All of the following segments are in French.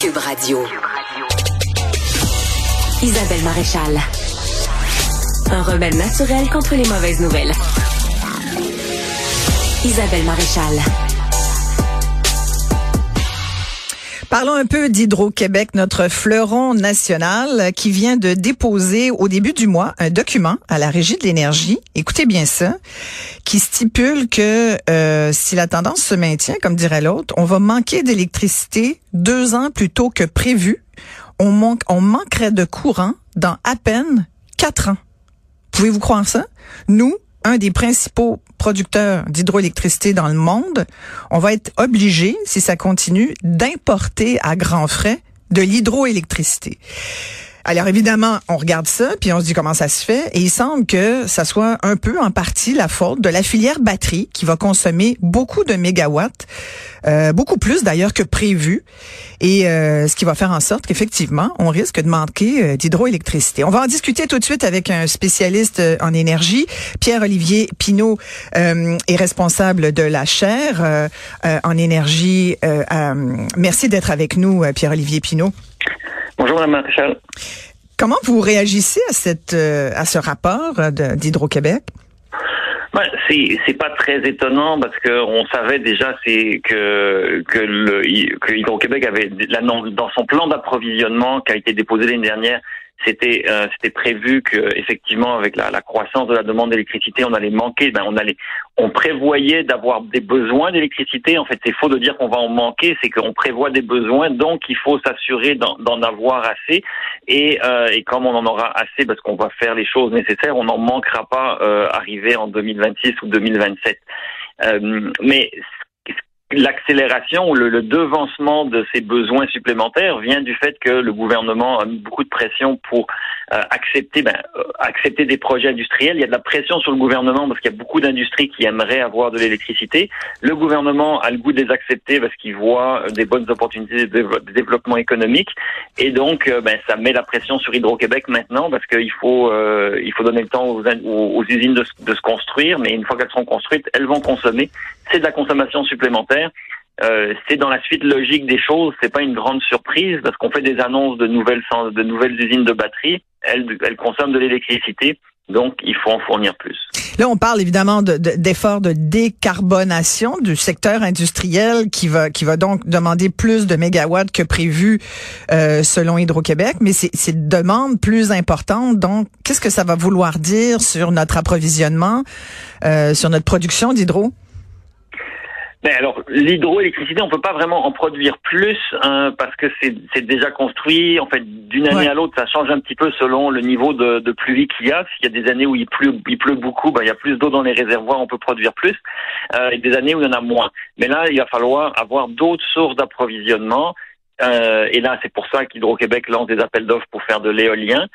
Cube Radio. Isabelle Maréchal. Un rebelle naturel contre les mauvaises nouvelles. Isabelle Maréchal. Parlons un peu d'Hydro-Québec, notre fleuron national qui vient de déposer au début du mois un document à la Régie de l'énergie, écoutez bien ça, qui stipule que euh, si la tendance se maintient, comme dirait l'autre, on va manquer d'électricité deux ans plus tôt que prévu. On, on manquerait de courant dans à peine quatre ans. Pouvez-vous croire ça? Nous, un des principaux producteurs d'hydroélectricité dans le monde, on va être obligé, si ça continue, d'importer à grands frais de l'hydroélectricité. Alors évidemment, on regarde ça, puis on se dit comment ça se fait, et il semble que ça soit un peu en partie la faute de la filière batterie qui va consommer beaucoup de mégawatts, euh, beaucoup plus d'ailleurs que prévu, et euh, ce qui va faire en sorte qu'effectivement, on risque de manquer euh, d'hydroélectricité. On va en discuter tout de suite avec un spécialiste en énergie, Pierre-Olivier Pinault est responsable de la chaire en énergie. merci d'être avec nous, Pierre-Olivier Pinault. Bonjour, Mme Maréchal. Comment vous réagissez à, cette, euh, à ce rapport d'Hydro-Québec? Ben, c'est c'est pas très étonnant parce que on savait déjà c'est que que le que Hydro-Québec avait dans son plan d'approvisionnement qui a été déposé l'année dernière c'était euh, c'était prévu que effectivement avec la, la croissance de la demande d'électricité on allait manquer ben on allait on prévoyait d'avoir des besoins d'électricité. En fait c'est faux de dire qu'on va en manquer c'est qu'on prévoit des besoins donc il faut s'assurer d'en avoir assez. Et euh, et comme on en aura assez parce qu'on va faire les choses nécessaires on n'en manquera pas euh, arrivé en 2026 ou 2027 euh, mais l'accélération ou le, devancement de ces besoins supplémentaires vient du fait que le gouvernement a mis beaucoup de pression pour euh, accepter ben, euh, accepter des projets industriels. Il y a de la pression sur le gouvernement parce qu'il y a beaucoup d'industries qui aimeraient avoir de l'électricité. Le gouvernement a le goût de les accepter parce qu'il voit euh, des bonnes opportunités de développement économique et donc ben, ça met la pression sur Hydro-Québec maintenant parce qu'il faut il faut donner le temps aux, aux usines de, de se construire, mais une fois qu'elles seront construites, elles vont consommer. C'est de la consommation supplémentaire euh, c'est dans la suite logique des choses. C'est pas une grande surprise parce qu'on fait des annonces de nouvelles de nouvelles usines de batteries. Elles, elles consomment de l'électricité. Donc, il faut en fournir plus. Là, on parle évidemment d'efforts de, décarbonation du secteur industriel qui va qui va donc demander plus de mégawatts que prévu euh, selon Hydro-Québec, mais c'est une demande plus importante. Donc, qu'est-ce que ça va vouloir dire sur notre approvisionnement, euh, sur notre production d'hydro? Mais alors, l'hydroélectricité, on peut pas vraiment en produire plus hein, parce que c'est déjà construit. En fait, d'une année à l'autre, ça change un petit peu selon le niveau de, de pluie qu'il y a. S'il y a des années où il pleut, il pleut beaucoup, ben, il y a plus d'eau dans les réservoirs, on peut produire plus. Euh, et des années où il y en a moins. Mais là, il va falloir avoir d'autres sources d'approvisionnement. Euh, et là, c'est pour ça qu'Hydro-Québec lance des appels d'offres pour faire de l'éolien.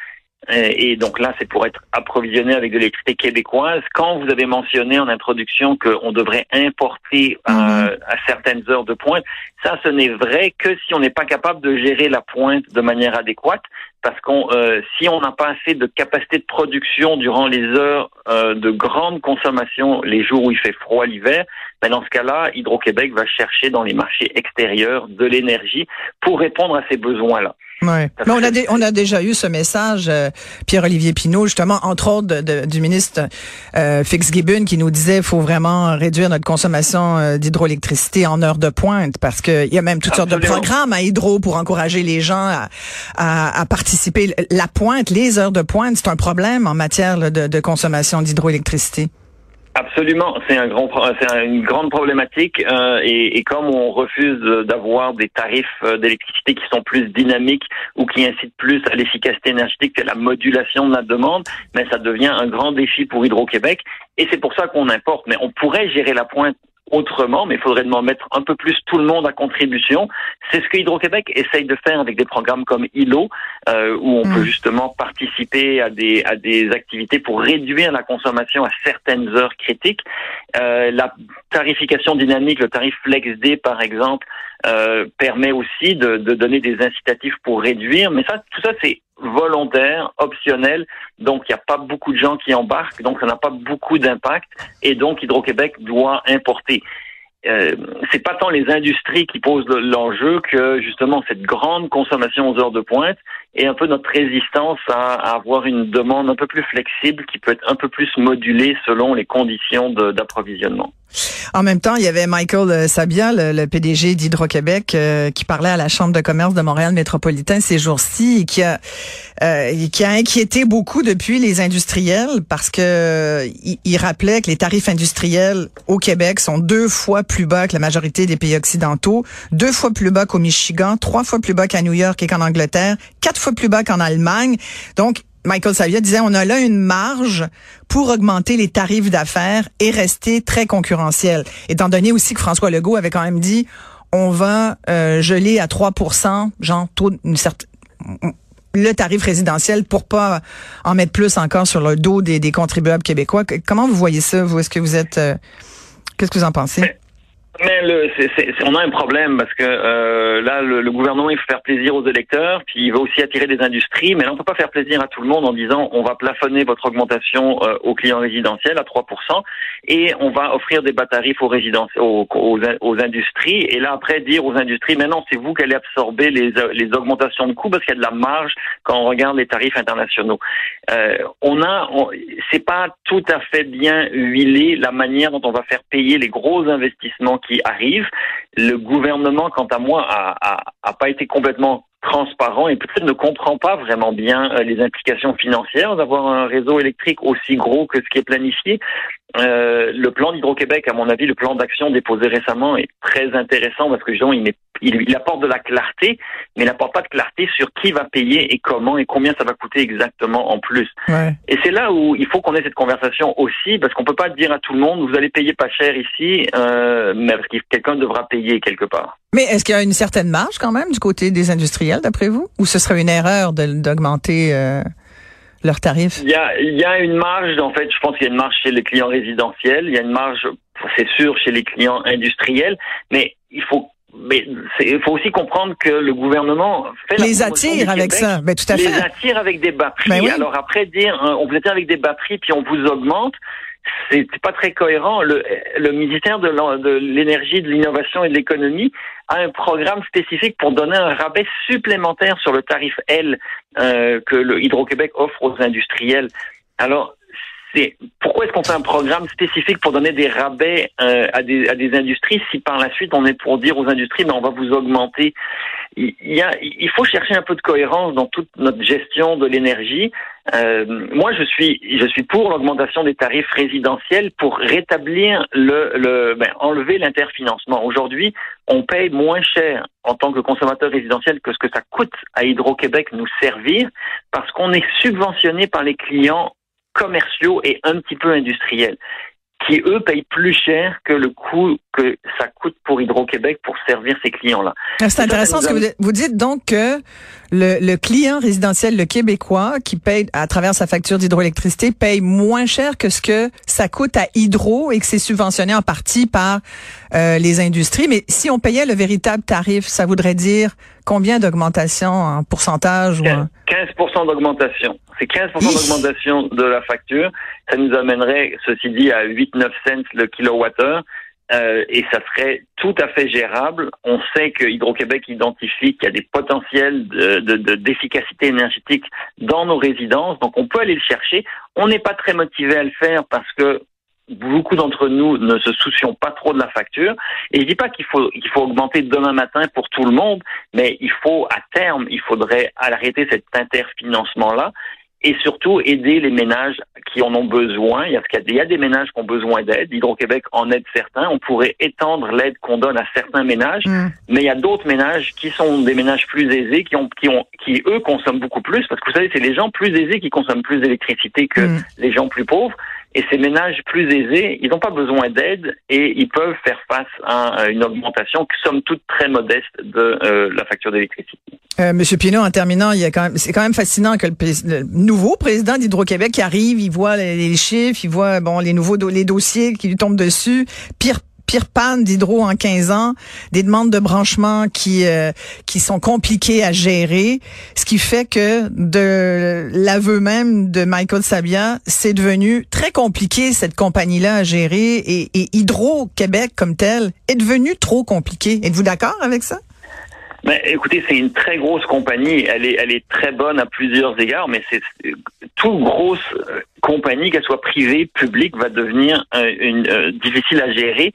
Euh, et donc là, c'est pour être approvisionné avec de l'électricité québécoise. Quand vous avez mentionné en introduction qu'on devrait importer euh, mhm. à certaines heures de pointe, ça, ce n'est vrai que si on n'est pas capable de gérer la pointe de manière adéquate, parce qu'on, euh, si on n'a pas assez de capacité de production durant les heures de grande consommation, les jours où il fait froid l'hiver, ben dans ce cas-là, Hydro-Québec va chercher dans les marchés extérieurs de l'énergie pour répondre à ces besoins-là. Ouais. Mais on a, on a déjà eu ce message, euh, Pierre-Olivier Pinault, justement, entre autres du ministre euh, Fitzgibbon, qui nous disait qu'il faut vraiment réduire notre consommation euh, d'hydroélectricité en heure de pointe, parce qu'il y a même toutes sortes de programmes à hydro pour encourager les gens à, à, à, participer. La pointe, les heures de pointe, c'est un problème en matière de, de consommation d'hydroélectricité. Absolument, c'est un grand, c'est une grande problématique euh, et, comme on refuse d'avoir des tarifs euh, d'électricité qui sont plus dynamiques ou qui incitent plus à l'efficacité énergétique que la modulation de la demande, mais ça devient un grand défi pour Hydro-Québec et c'est pour ça qu'on importe. Mais on pourrait gérer la pointe autrement, mais il faudrait mettre un peu plus tout le monde à contribution. C'est ce que Hydro-Québec essaye de faire avec des programmes comme ILO, euh, où on peut mm. justement participer à des, à des activités pour réduire la consommation à certaines heures critiques. Euh, la tarification dynamique, le tarif FlexD par exemple, euh, permet aussi de, de donner des incitatifs pour réduire, mais ça, tout ça c'est volontaire, optionnel, donc il n'y a pas beaucoup de gens qui embarquent, donc ça n'a pas beaucoup d'impact, et donc Hydro-Québec doit importer. euh, c'est pas tant les industries qui posent l'enjeu que justement cette grande consommation aux heures de pointe et un peu notre résistance à, avoir une demande un peu plus flexible qui peut être un peu plus modulée selon les conditions d'approvisionnement. En même temps, il y avait Michael euh, Sabia, le, PDG d'Hydro-Québec, euh, qui parlait à la Chambre de commerce de Montréal métropolitain ces jours-ci et qui a euh, qui a inquiété beaucoup depuis les industriels parce que il, rappelait que les tarifs industriels au Québec sont deux fois plus bas que la majorité des pays occidentaux, deux fois plus bas qu'au Michigan, trois fois plus bas qu'à New York et qu'en Angleterre, quatre fois plus bas qu'en Allemagne. Donc Michael Savia disait on a là une marge pour augmenter les tarifs d'affaires et rester très concurrentiel. Étant donné aussi que François Legault avait quand même dit on va euh, geler à 3 genre taux le tarif résidentiel pour pas en mettre plus encore sur le dos des, contribuables québécois. Comment vous voyez ça vous? Est-ce que vous êtes euh, qu'est-ce que vous en pensez? Mais le, on a un problème parce que euh, là, le, gouvernement il veut faire plaisir aux électeurs, puis il veut aussi attirer des industries, mais là on peut pas faire plaisir à tout le monde en disant on va plafonner votre augmentation euh, aux clients résidentiels à 3% et on va offrir des bas tarifs aux, résidents, aux, aux, industries, et là après dire aux industries maintenant c'est vous qui allez absorber les, les augmentations de coûts parce qu'il y a de la marge quand on regarde les tarifs internationaux. Euh, on a, c'est pas tout à fait bien huilé la manière dont on va faire payer les gros investissements qui arrive. Le gouvernement, quant à moi, a, pas été complètement transparent et peut-être ne comprend pas vraiment bien euh, les implications financières d'avoir un réseau électrique aussi gros que ce qui est planifié. Euh, le plan d'Hydro-Québec, à mon avis, le plan d'action déposé récemment est très intéressant parce que disons, il, il, apporte de la clarté, mais il n'apporte pas de clarté sur qui va payer et comment et combien ça va coûter exactement en plus. Et c'est là où il faut qu'on ait cette conversation aussi, parce qu'on peut pas dire à tout le monde, vous allez payer pas cher ici, euh, mais parce que quelqu'un devra payer quelque part. Mais est-ce qu'il y a une certaine marge quand même du côté des industriels, d'après vous, ou ce serait une erreur d'augmenter euh leurs tarifs? Il y a, il y a une marge, en fait, je pense qu'il y a une marge chez les clients résidentiels, il y a une marge, c'est sûr, chez les clients industriels, mais il faut mais il faut aussi comprendre que le gouvernement fait les attire avec ça, mais tout à fait. Les attire avec des bas prix. Ben Alors après dire, euh, on vous attire avec des bas prix puis on vous augmente, c'est pas très cohérent. Le, le ministère de l'énergie, de l'innovation et de l'économie a un programme spécifique pour donner un rabais supplémentaire sur le tarif L euh, que le Hydro-Québec offre aux industriels. Alors, c'est pourquoi est-ce qu'on fait un programme spécifique pour donner des rabais euh, à, des, à des industries si par la suite on est pour dire aux industries mais on va vous augmenter? Il, y a, il faut chercher un peu de cohérence dans toute notre gestion de l'énergie. Euh, moi, je suis, je suis pour l'augmentation des tarifs résidentiels pour rétablir le, le ben, enlever l'interfinancement. Aujourd'hui, on paye moins cher en tant que consommateur résidentiel que ce que ça coûte à Hydro-Québec nous servir parce qu'on est subventionné par les clients commerciaux et un petit peu industriels qui eux payent plus cher que le coût que ça coûte pour Hydro-Québec pour servir ces clients-là. Ah, c'est intéressant ce que vous dites. Vous dites donc que le, le, client résidentiel, le québécois, qui paye à travers sa facture d'hydroélectricité, paye moins cher que ce que ça coûte à Hydro et que c'est subventionné en partie par euh, les industries. Mais si on payait le véritable tarif, ça voudrait dire combien d'augmentation en pourcentage? 15, 15 d'augmentation. C'est 15% d'augmentation de la facture. Ça nous amènerait, ceci dit, à 8-9 cents le kilowattheure. Euh, et ça serait tout à fait gérable. On sait que Hydro-Québec identifie qu'il y a des potentiels d'efficacité de, de, énergétique dans nos résidences, donc on peut aller le chercher. On n'est pas très motivé à le faire parce que beaucoup d'entre nous ne se soucions pas trop de la facture. Et je dis pas qu'il faut qu'il faut augmenter demain matin pour tout le monde, mais il faut à terme, il faudrait arrêter cet interfinancement là et surtout aider les ménages qui en ont besoin. Il y a, il y a des ménages qui ont besoin d'aide. Hydro-Québec en aide certains. On pourrait étendre l'aide qu'on donne à certains ménages, mm. mais il y a d'autres ménages qui sont des ménages plus aisés, qui ont, qui ont, qui eux consomment beaucoup plus, parce que vous savez, c'est les gens plus aisés qui consomment plus d'électricité que mm. les gens plus pauvres. Et ces ménages plus aisés, ils n'ont pas besoin d'aide et ils peuvent faire face à une augmentation, somme toute très modeste, de euh, la facture d'électricité. Euh, Monsieur Pinault, en terminant, il y a quand même, c'est quand même fascinant que le, nouveau président d'Hydro-Québec arrive, il voit les, chiffres, il voit bon les nouveaux les dossiers qui lui tombent dessus. Pire pire panne d'hydro en 15 ans, des demandes de branchement qui euh, qui sont compliquées à gérer, ce qui fait que de l'aveu même de Michael Sabia, c'est devenu très compliqué cette compagnie-là à gérer et, et Hydro Québec comme tel est devenu trop compliqué. Êtes-vous d'accord avec ça? Mais écoutez, c'est une très grosse compagnie. Elle est, elle est très bonne à plusieurs égards, mais c'est toute grosse euh, compagnie, qu'elle soit privée, publique, va devenir euh, une, euh, difficile à gérer.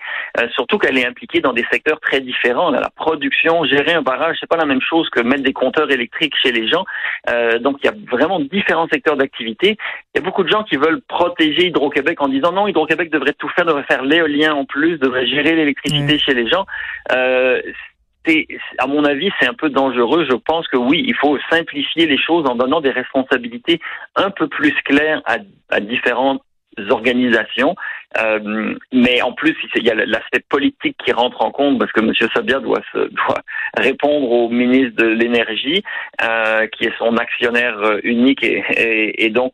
surtout qu'elle est impliquée dans des secteurs très différents. La production, gérer un barrage, c'est pas la même chose que mettre des compteurs électriques chez les gens. donc il y a vraiment différents secteurs d'activité. Il y a beaucoup de gens qui veulent protéger Hydro-Québec en disant non, Hydro-Québec devrait tout faire, devrait faire l'éolien en plus, devrait gérer l'électricité chez les gens à mon avis, c'est un peu dangereux. Je pense que oui, il faut simplifier les choses en donnant des responsabilités un peu plus claires à, différentes organisations. Euh, mais en plus, il y a l'aspect politique qui rentre en compte parce que M. Sabia doit, se, doit répondre au ministre de l'Énergie, euh, qui est son actionnaire euh, unique. Et, et, et donc,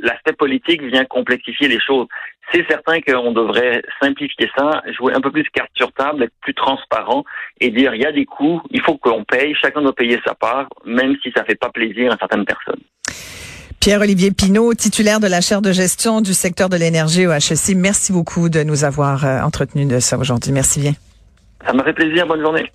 l'aspect politique vient complexifier les choses. C'est certain qu'on devrait simplifier ça, jouer un peu plus carte sur table, être plus transparent et dire il y a des coûts, il faut qu'on paye, chacun doit payer sa part, même si ça fait pas plaisir à certaines personnes. Pierre-Olivier Pinault, titulaire de la chaire de gestion du secteur de l'énergie au HEC. Merci beaucoup de nous avoir euh, entretenu de ça aujourd'hui. Merci bien. Ça m'a fait plaisir. Bonne journée.